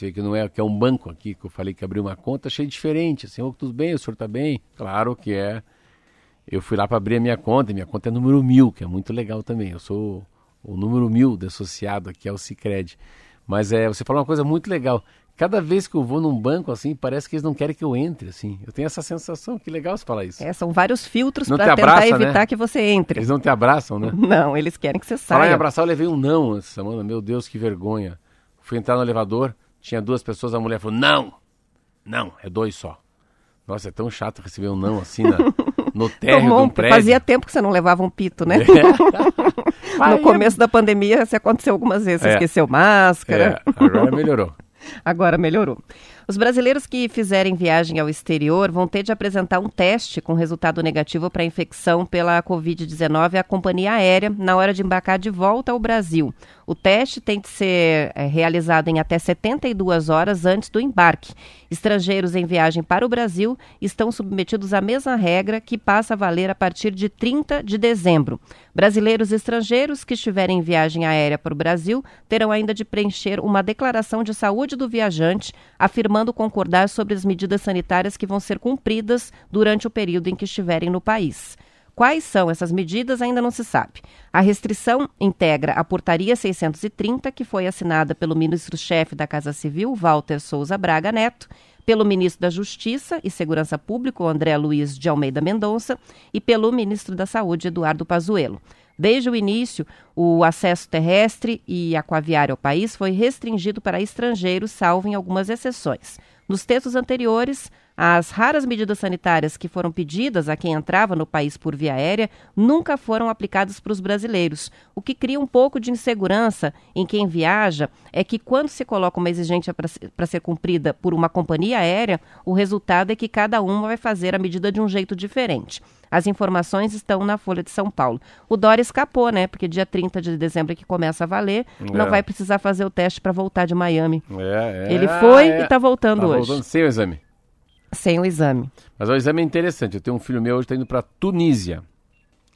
vê que não é, que é um banco aqui, que eu falei que abriu uma conta, achei diferente, assim, oh, tudo bem, o senhor está bem? Claro que é. Eu fui lá para abrir a minha conta, e minha conta é número mil, que é muito legal também. Eu sou o número mil associado aqui ao Cicred. Mas é, você falou uma coisa muito legal. Cada vez que eu vou num banco, assim, parece que eles não querem que eu entre, assim. Eu tenho essa sensação, que legal você falar isso. É, são vários filtros para tentar né? evitar né? que você entre. Eles não te abraçam, né? Não, eles querem que você saia. Falar em abraçar, eu levei um não essa semana. Meu Deus, que vergonha. Fui entrar no elevador, tinha duas pessoas, a mulher falou, não, não, é dois só. Nossa, é tão chato receber um não assim na, no térreo de um prédio. Fazia tempo que você não levava um pito, né? É. no começo da pandemia, isso aconteceu algumas vezes. Você é. esqueceu máscara. É, agora melhorou. Agora melhorou. Os brasileiros que fizerem viagem ao exterior vão ter de apresentar um teste com resultado negativo para infecção pela Covid-19 à companhia aérea na hora de embarcar de volta ao Brasil. O teste tem de ser é, realizado em até 72 horas antes do embarque. Estrangeiros em viagem para o Brasil estão submetidos à mesma regra que passa a valer a partir de 30 de dezembro. Brasileiros estrangeiros que estiverem em viagem aérea para o Brasil terão ainda de preencher uma declaração de saúde do viajante, afirmando concordar sobre as medidas sanitárias que vão ser cumpridas durante o período em que estiverem no país. Quais são essas medidas ainda não se sabe. A restrição integra a Portaria 630, que foi assinada pelo ministro-chefe da Casa Civil, Walter Souza Braga Neto, pelo ministro da Justiça e Segurança Pública, André Luiz de Almeida Mendonça, e pelo ministro da Saúde, Eduardo Pazuello. Desde o início, o acesso terrestre e aquaviário ao país foi restringido para estrangeiros, salvo em algumas exceções. Nos textos anteriores, as raras medidas sanitárias que foram pedidas a quem entrava no país por via aérea nunca foram aplicadas para os brasileiros. O que cria um pouco de insegurança em quem viaja é que, quando se coloca uma exigência para ser cumprida por uma companhia aérea, o resultado é que cada uma vai fazer a medida de um jeito diferente. As informações estão na Folha de São Paulo. O Dória escapou, né? Porque dia 30 de dezembro é que começa a valer, é. não vai precisar fazer o teste para voltar de Miami. É, é, Ele foi é. e está voltando tá hoje. Voltando sem o exame. Sem o exame. Mas o exame é interessante. Eu tenho um filho meu hoje está indo para Tunísia.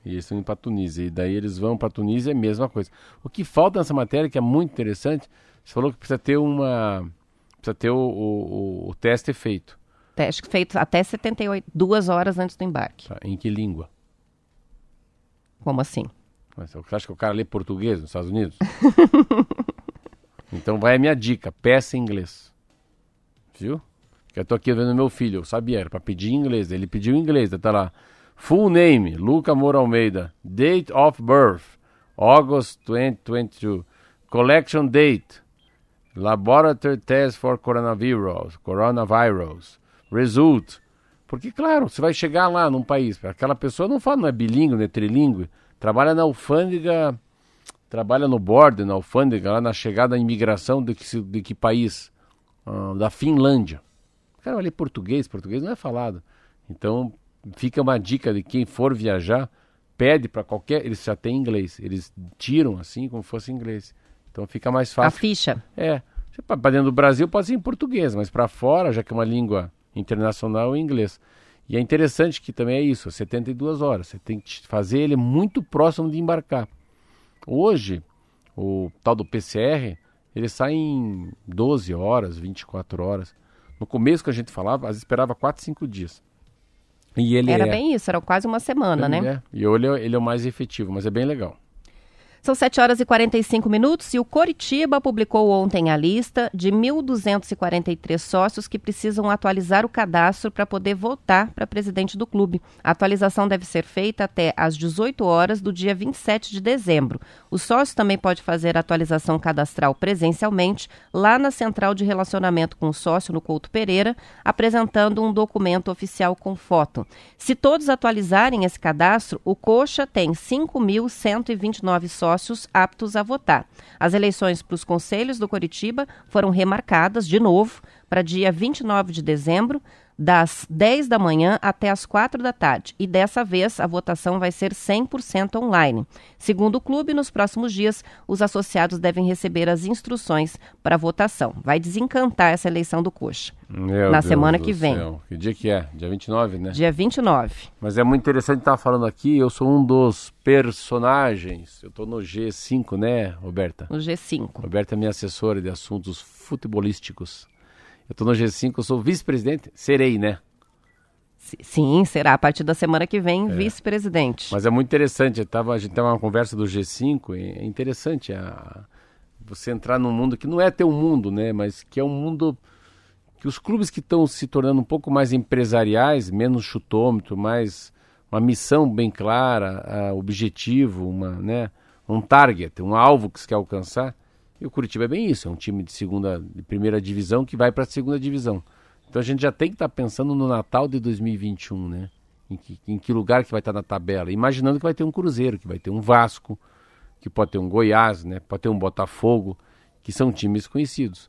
E eles estão indo para Tunísia. E daí eles vão para Tunísia, é a mesma coisa. O que falta nessa matéria, que é muito interessante, você falou que precisa ter uma. Precisa ter o, o, o teste feito. Teste feito até 72 horas antes do embarque. Tá, em que língua? Como assim? Você acha que o cara lê português nos Estados Unidos? então vai a minha dica, peça em inglês. Viu? Que eu tô aqui vendo meu filho, o Sabier, para pedir em inglês. Ele pediu em inglês, tá lá. Full name, Luca Moura Almeida. Date of birth, August 2022. Collection date, Laboratory test for coronavirus, coronavirus. Result. Porque, claro, você vai chegar lá num país, aquela pessoa não fala, não é bilíngue, não é trilingue, trabalha na alfândega, trabalha no border, na alfândega, lá na chegada da imigração de que, de que país? Ah, da Finlândia. O cara vai ler português, português não é falado. Então, fica uma dica de quem for viajar, pede para qualquer. Eles já têm inglês, eles tiram assim como fosse inglês. Então fica mais fácil. A ficha. É. Para dentro do Brasil pode ser em português, mas para fora, já que é uma língua internacional, é inglês. E é interessante que também é isso, 72 horas. Você tem que fazer ele muito próximo de embarcar. Hoje, o tal do PCR, ele sai em 12 horas, 24 horas. No começo que a gente falava, às vezes esperava 4, 5 dias. E ele era é... bem isso, era quase uma semana, ele né? É. E ele é, ele é o mais efetivo, mas é bem legal. São 7 horas e 45 minutos e o Coritiba publicou ontem a lista de 1.243 sócios que precisam atualizar o cadastro para poder votar para presidente do clube. A atualização deve ser feita até às 18 horas do dia 27 de dezembro. O sócio também pode fazer a atualização cadastral presencialmente lá na Central de Relacionamento com o Sócio, no Couto Pereira, apresentando um documento oficial com foto. Se todos atualizarem esse cadastro, o Coxa tem 5.129 sócios sócios aptos a votar. As eleições para os conselhos do Coritiba foram remarcadas de novo para dia 29 de dezembro, das 10 da manhã até as 4 da tarde. E dessa vez a votação vai ser 100% online. Segundo o clube, nos próximos dias os associados devem receber as instruções para a votação. Vai desencantar essa eleição do Coxa. Meu na Deus semana que vem. Céu. Que dia que é? Dia 29, né? Dia 29. Mas é muito interessante estar falando aqui. Eu sou um dos personagens. Eu estou no G5, né, Roberta? No G5. Roberta é minha assessora de assuntos futebolísticos. Eu estou no G5, eu sou vice-presidente. Serei, né? Sim, será a partir da semana que vem é. vice-presidente. Mas é muito interessante. Tava, a gente teve uma conversa do G5. é interessante a, você entrar num mundo que não é teu mundo, né? Mas que é um mundo que os clubes que estão se tornando um pouco mais empresariais, menos chutômetro, mais uma missão bem clara, objetivo, uma, né, um target, um alvo que se quer alcançar, e o Curitiba é bem isso, é um time de segunda, de primeira divisão que vai para a segunda divisão. Então a gente já tem que estar tá pensando no Natal de 2021, né? Em que, em que lugar que vai estar tá na tabela, imaginando que vai ter um Cruzeiro, que vai ter um Vasco, que pode ter um Goiás, né? Pode ter um Botafogo, que são times conhecidos.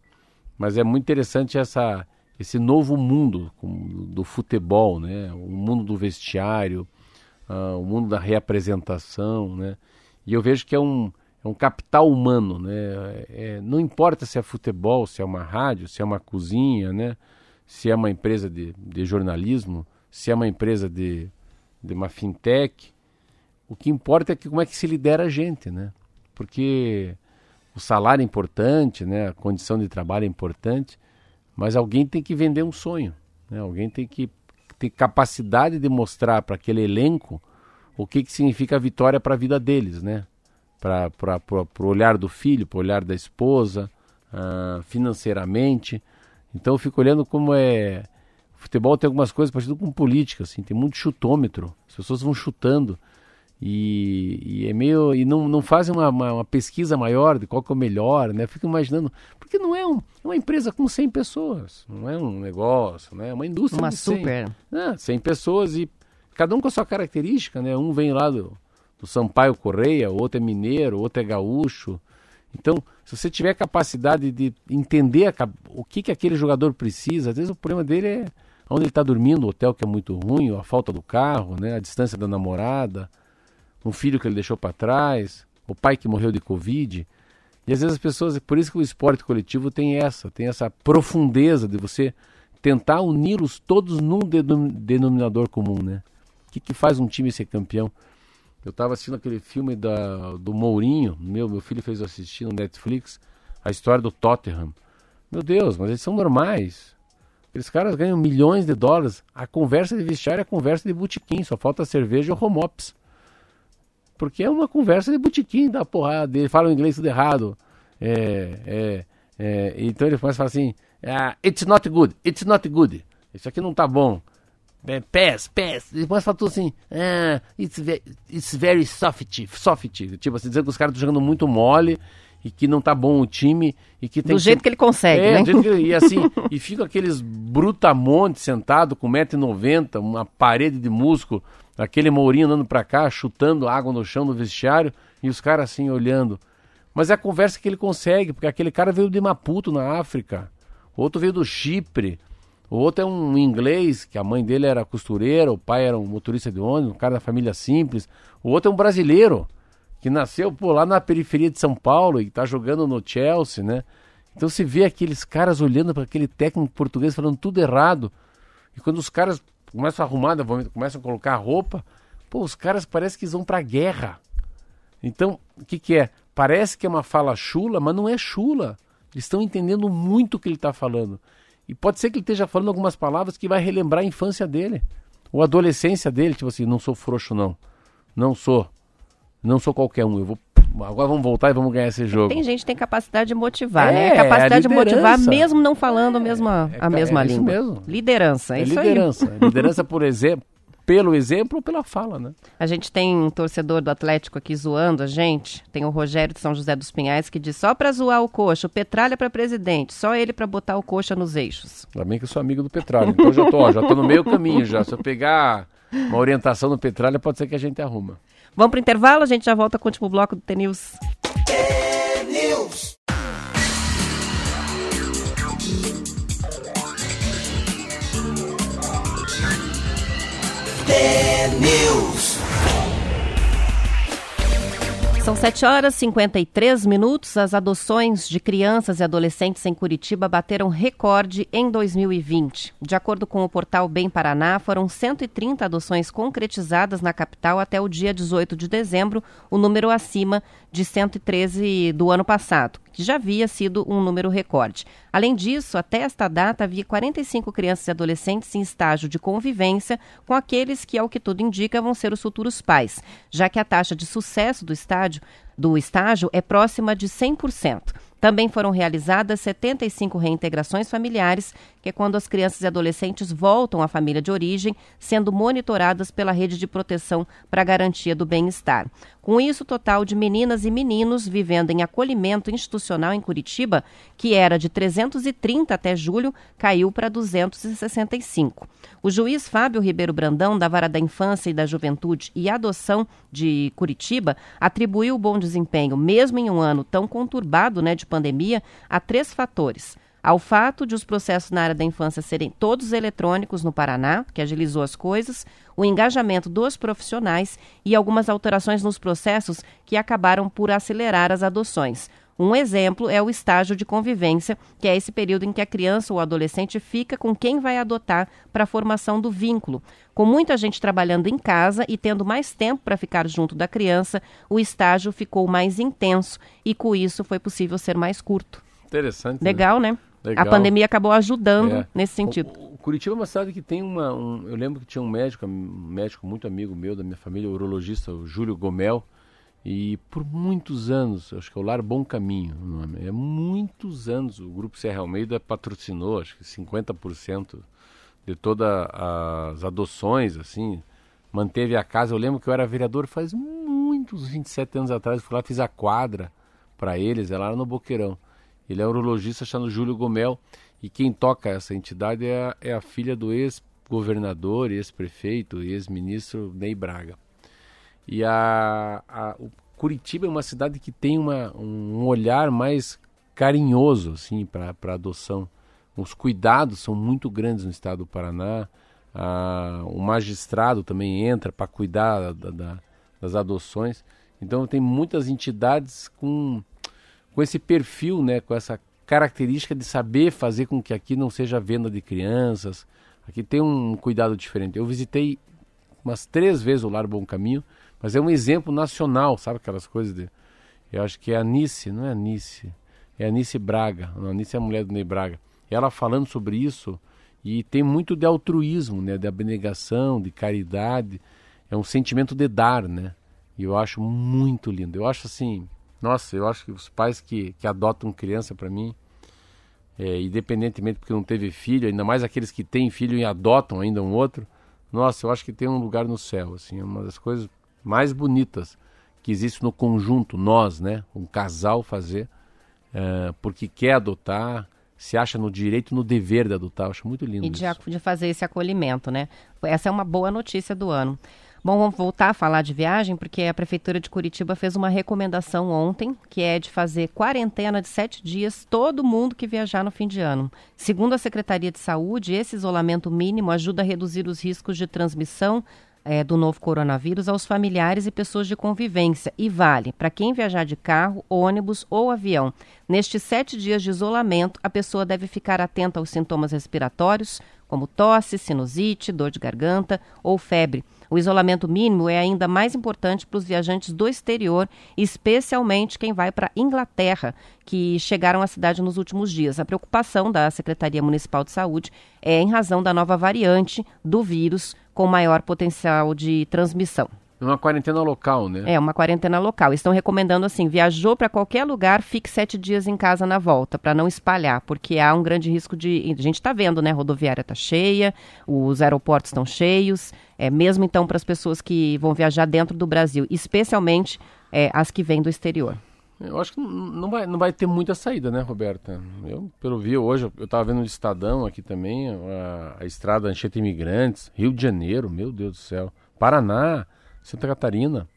Mas é muito interessante essa, esse novo mundo do futebol, né? O mundo do vestiário, uh, o mundo da reapresentação, né? E eu vejo que é um é um capital humano, né? É, não importa se é futebol, se é uma rádio, se é uma cozinha, né? Se é uma empresa de, de jornalismo, se é uma empresa de, de uma fintech, o que importa é que, como é que se lidera a gente, né? Porque o salário é importante, né? A condição de trabalho é importante, mas alguém tem que vender um sonho, né? Alguém tem que ter capacidade de mostrar para aquele elenco o que, que significa a vitória para a vida deles, né? Para o olhar do filho, para o olhar da esposa, uh, financeiramente. Então eu fico olhando como é. O futebol tem algumas coisas parecidas com política, assim, tem muito chutômetro. As pessoas vão chutando. E, e é meio. E não, não fazem uma, uma, uma, pesquisa maior de qual que é o melhor, né? Fico imaginando. Porque não é um, é uma empresa com 100 pessoas, não é um negócio, né? É uma indústria. Uma de 100, super. Né? 100 pessoas e cada um com a sua característica, né? Um vem lá do, do Sampaio Correia, outro é mineiro, outro é gaúcho. Então, se você tiver capacidade de entender a, o que, que aquele jogador precisa, às vezes o problema dele é onde ele está dormindo, o hotel que é muito ruim, a falta do carro, né? a distância da namorada, um filho que ele deixou para trás, o pai que morreu de Covid. E às vezes as pessoas, por isso que o esporte coletivo tem essa, tem essa profundeza de você tentar uni-los todos num denominador comum, né? O que, que faz um time ser campeão? Eu estava assistindo aquele filme da, do Mourinho, meu, meu filho fez assistir no Netflix, a história do Tottenham. Meu Deus, mas eles são normais. Aqueles caras ganham milhões de dólares. A conversa de vestiário é conversa de botequim, só falta cerveja ou home ops. Porque é uma conversa de botequim, da porrada. Ele fala o inglês tudo errado. É, é, é, então ele começa a falar assim: ah, It's not good, it's not good. Isso aqui não tá bom. É, pass, pass. Depois fala tudo assim, ah, it's, very, it's very soft, soft. Tipo assim, dizendo que os caras estão jogando muito mole e que não tá bom o time e que tem do que jeito que ele consegue, é, né? Que... e assim, e fica aqueles brutamontes sentado com 1,90m, uma parede de músculo, aquele Mourinho andando para cá, chutando água no chão no vestiário e os caras assim olhando. Mas é a conversa que ele consegue, porque aquele cara veio de Maputo na África, o outro veio do Chipre, o outro é um inglês, que a mãe dele era costureira, o pai era um motorista de ônibus, um cara da família simples. O outro é um brasileiro, que nasceu pô, lá na periferia de São Paulo e está jogando no Chelsea, né? Então você vê aqueles caras olhando para aquele técnico português falando tudo errado. E quando os caras começam a arrumar, começam a colocar roupa, pô, os caras parecem que vão para a guerra. Então, o que, que é? Parece que é uma fala chula, mas não é chula. Eles estão entendendo muito o que ele está falando. E pode ser que ele esteja falando algumas palavras que vai relembrar a infância dele, ou a adolescência dele, tipo assim, não sou frouxo não. Não sou. Não sou qualquer um. Eu vou agora vamos voltar e vamos ganhar esse jogo. Tem gente que tem capacidade de motivar, né? é, né? Capacidade de motivar mesmo não falando a mesma, é, a mesma é língua. Mesmo. Liderança, é, é isso liderança. aí. Liderança, por exemplo, pelo exemplo ou pela fala, né? A gente tem um torcedor do Atlético aqui zoando a gente. Tem o Rogério de São José dos Pinhais que diz só para zoar o coxa, o Petralha para presidente, só ele para botar o coxa nos eixos. Também que eu sou amigo do Petralha, então já tô, ó, já tô no meio caminho já. Se eu pegar uma orientação do Petralha, pode ser que a gente arruma. Vamos pro intervalo, a gente já volta com o último bloco do T-News. News. São 7 horas e 53 minutos. As adoções de crianças e adolescentes em Curitiba bateram recorde em 2020. De acordo com o portal Bem Paraná, foram 130 adoções concretizadas na capital até o dia 18 de dezembro, o número acima de 113 do ano passado, que já havia sido um número recorde. Além disso, até esta data havia 45 crianças e adolescentes em estágio de convivência com aqueles que, ao que tudo indica, vão ser os futuros pais, já que a taxa de sucesso do estádio do estágio é próxima de 100%. Também foram realizadas 75 reintegrações familiares, que é quando as crianças e adolescentes voltam à família de origem, sendo monitoradas pela rede de proteção para garantia do bem-estar. Com isso, o total de meninas e meninos vivendo em acolhimento institucional em Curitiba, que era de 330 até julho, caiu para 265. O juiz Fábio Ribeiro Brandão, da Vara da Infância e da Juventude e Adoção de Curitiba, atribuiu o bom desempenho, mesmo em um ano tão conturbado né, de pandemia a três fatores. Ao fato de os processos na área da infância serem todos eletrônicos no Paraná, que agilizou as coisas, o engajamento dos profissionais e algumas alterações nos processos que acabaram por acelerar as adoções. Um exemplo é o estágio de convivência, que é esse período em que a criança ou adolescente fica com quem vai adotar para a formação do vínculo. Com muita gente trabalhando em casa e tendo mais tempo para ficar junto da criança, o estágio ficou mais intenso e com isso foi possível ser mais curto. Interessante. Né? Legal, né? né? Legal. A pandemia acabou ajudando é. nesse sentido. O, o, Curitiba é uma cidade que tem uma. Um, eu lembro que tinha um médico, um médico muito amigo meu da minha família, o urologista, o Júlio Gomel. E por muitos anos, acho que é o Lar Bom Caminho o nome, é muitos anos o Grupo Serra Almeida patrocinou, acho que 50% de todas as adoções, assim, manteve a casa. Eu lembro que eu era vereador faz muitos 27 anos atrás, fui lá fiz a quadra para eles, é lá no Boqueirão. Ele é urologista chamado Júlio Gomel e quem toca essa entidade é a, é a filha do ex-governador, ex-prefeito, ex-ministro Ney Braga. E a, a, o Curitiba é uma cidade que tem uma, um olhar mais carinhoso assim, para adoção. Os cuidados são muito grandes no estado do Paraná. O magistrado também entra para cuidar da, da, das adoções. Então tem muitas entidades com, com esse perfil, né, com essa característica de saber fazer com que aqui não seja venda de crianças. Aqui tem um cuidado diferente. Eu visitei umas três vezes o Lar Bom Caminho, mas é um exemplo nacional, sabe aquelas coisas de... Eu acho que é a Anice, não é a Anice, é a Anice Braga. A Anice é a mulher do Ney Braga. Ela falando sobre isso e tem muito de altruísmo, né, de abnegação, de caridade. É um sentimento de dar, né? E eu acho muito lindo. Eu acho assim, nossa, eu acho que os pais que, que adotam criança para mim, é, independentemente porque não teve filho, ainda mais aqueles que têm filho e adotam ainda um outro, nossa, eu acho que tem um lugar no céu, assim, é uma das coisas mais bonitas que existe no conjunto, nós, né, um casal fazer, é, porque quer adotar, se acha no direito, no dever de adotar. Eu acho muito lindo. E de, isso. de fazer esse acolhimento, né? Essa é uma boa notícia do ano. Bom, vamos voltar a falar de viagem, porque a Prefeitura de Curitiba fez uma recomendação ontem, que é de fazer quarentena de sete dias todo mundo que viajar no fim de ano. Segundo a Secretaria de Saúde, esse isolamento mínimo ajuda a reduzir os riscos de transmissão é, do novo coronavírus aos familiares e pessoas de convivência e vale para quem viajar de carro, ônibus ou avião. Nestes sete dias de isolamento, a pessoa deve ficar atenta aos sintomas respiratórios, como tosse, sinusite, dor de garganta ou febre. O isolamento mínimo é ainda mais importante para os viajantes do exterior, especialmente quem vai para Inglaterra, que chegaram à cidade nos últimos dias. A preocupação da Secretaria Municipal de Saúde é em razão da nova variante do vírus com maior potencial de transmissão. Uma quarentena local, né? É, uma quarentena local. Estão recomendando assim: viajou para qualquer lugar, fique sete dias em casa na volta, para não espalhar, porque há um grande risco de. A gente está vendo, né? A rodoviária está cheia, os aeroportos estão cheios, é, mesmo então para as pessoas que vão viajar dentro do Brasil, especialmente é, as que vêm do exterior. Eu acho que não vai, não vai ter muita saída, né, Roberta? Eu, pelo vi hoje, eu estava vendo o Estadão aqui também, a, a estrada Anchieta Imigrantes, Rio de Janeiro, meu Deus do céu, Paraná. Santa Catarina.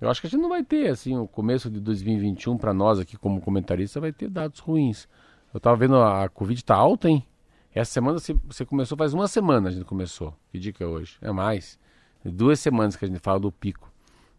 Eu acho que a gente não vai ter, assim, o começo de 2021 para nós aqui como comentarista vai ter dados ruins. Eu estava vendo a, a Covid está alta, hein? Essa semana você, você, começou, faz uma semana a gente começou. Que dica é hoje? É mais. Duas semanas que a gente fala do pico.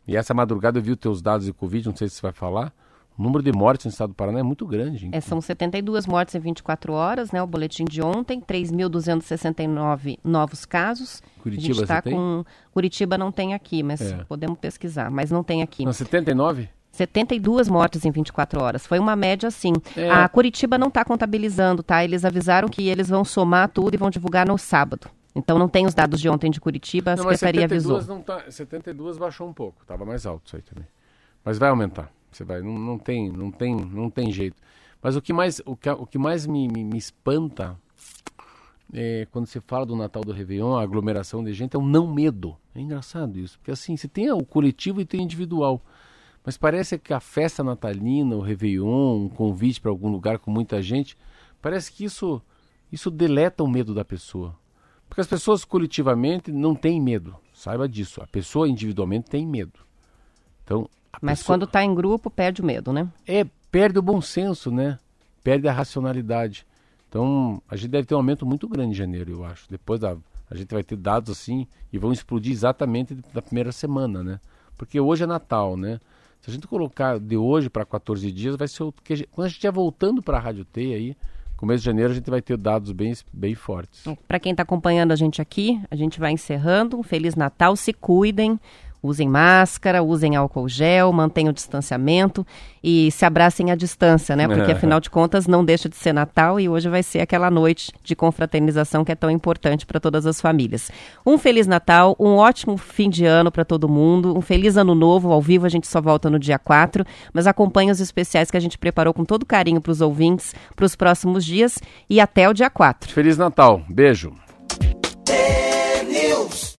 E essa madrugada eu vi os teus dados de Covid, não sei se você vai falar. O número de mortes no estado do Paraná é muito grande. É, são 72 mortes em 24 horas, né? O boletim de ontem, 3.269 novos casos. Curitiba está você com Curitiba não tem aqui, mas é. podemos pesquisar, mas não tem aqui. Não, 79? 72 mortes em 24 horas. Foi uma média assim. É. A Curitiba não está contabilizando, tá? Eles avisaram que eles vão somar tudo e vão divulgar no sábado. Então não tem os dados de ontem de Curitiba, a não, Secretaria 72 avisou. Não tá, 72 baixou um pouco, estava mais alto isso aí também. Mas vai aumentar. Você vai, não, não tem, não tem, não tem jeito. Mas o que mais, o que, o que mais me, me, me espanta é, quando você fala do Natal do Réveillon, a aglomeração de gente, é o não medo. É engraçado isso, porque assim, você tem o coletivo e tem o individual. Mas parece que a festa natalina, o Réveillon, um convite para algum lugar com muita gente, parece que isso, isso deleta o medo da pessoa. Porque as pessoas coletivamente não têm medo, saiba disso. A pessoa individualmente tem medo. Então, mas pessoa... quando está em grupo, perde o medo, né? É, perde o bom senso, né? Perde a racionalidade. Então, a gente deve ter um aumento muito grande em janeiro, eu acho. Depois da, a gente vai ter dados assim e vão explodir exatamente da primeira semana, né? Porque hoje é Natal, né? Se a gente colocar de hoje para 14 dias, vai ser o que quando a gente estiver voltando para a Rádio T aí, começo de janeiro a gente vai ter dados bem, bem fortes. Para quem está acompanhando a gente aqui, a gente vai encerrando. Um Feliz Natal, se cuidem. Usem máscara, usem álcool gel, mantenham o distanciamento e se abracem à distância, né? Porque afinal de contas não deixa de ser Natal e hoje vai ser aquela noite de confraternização que é tão importante para todas as famílias. Um feliz Natal, um ótimo fim de ano para todo mundo, um feliz ano novo. Ao vivo a gente só volta no dia 4, mas acompanhe os especiais que a gente preparou com todo carinho para os ouvintes para os próximos dias e até o dia 4. Feliz Natal. Beijo.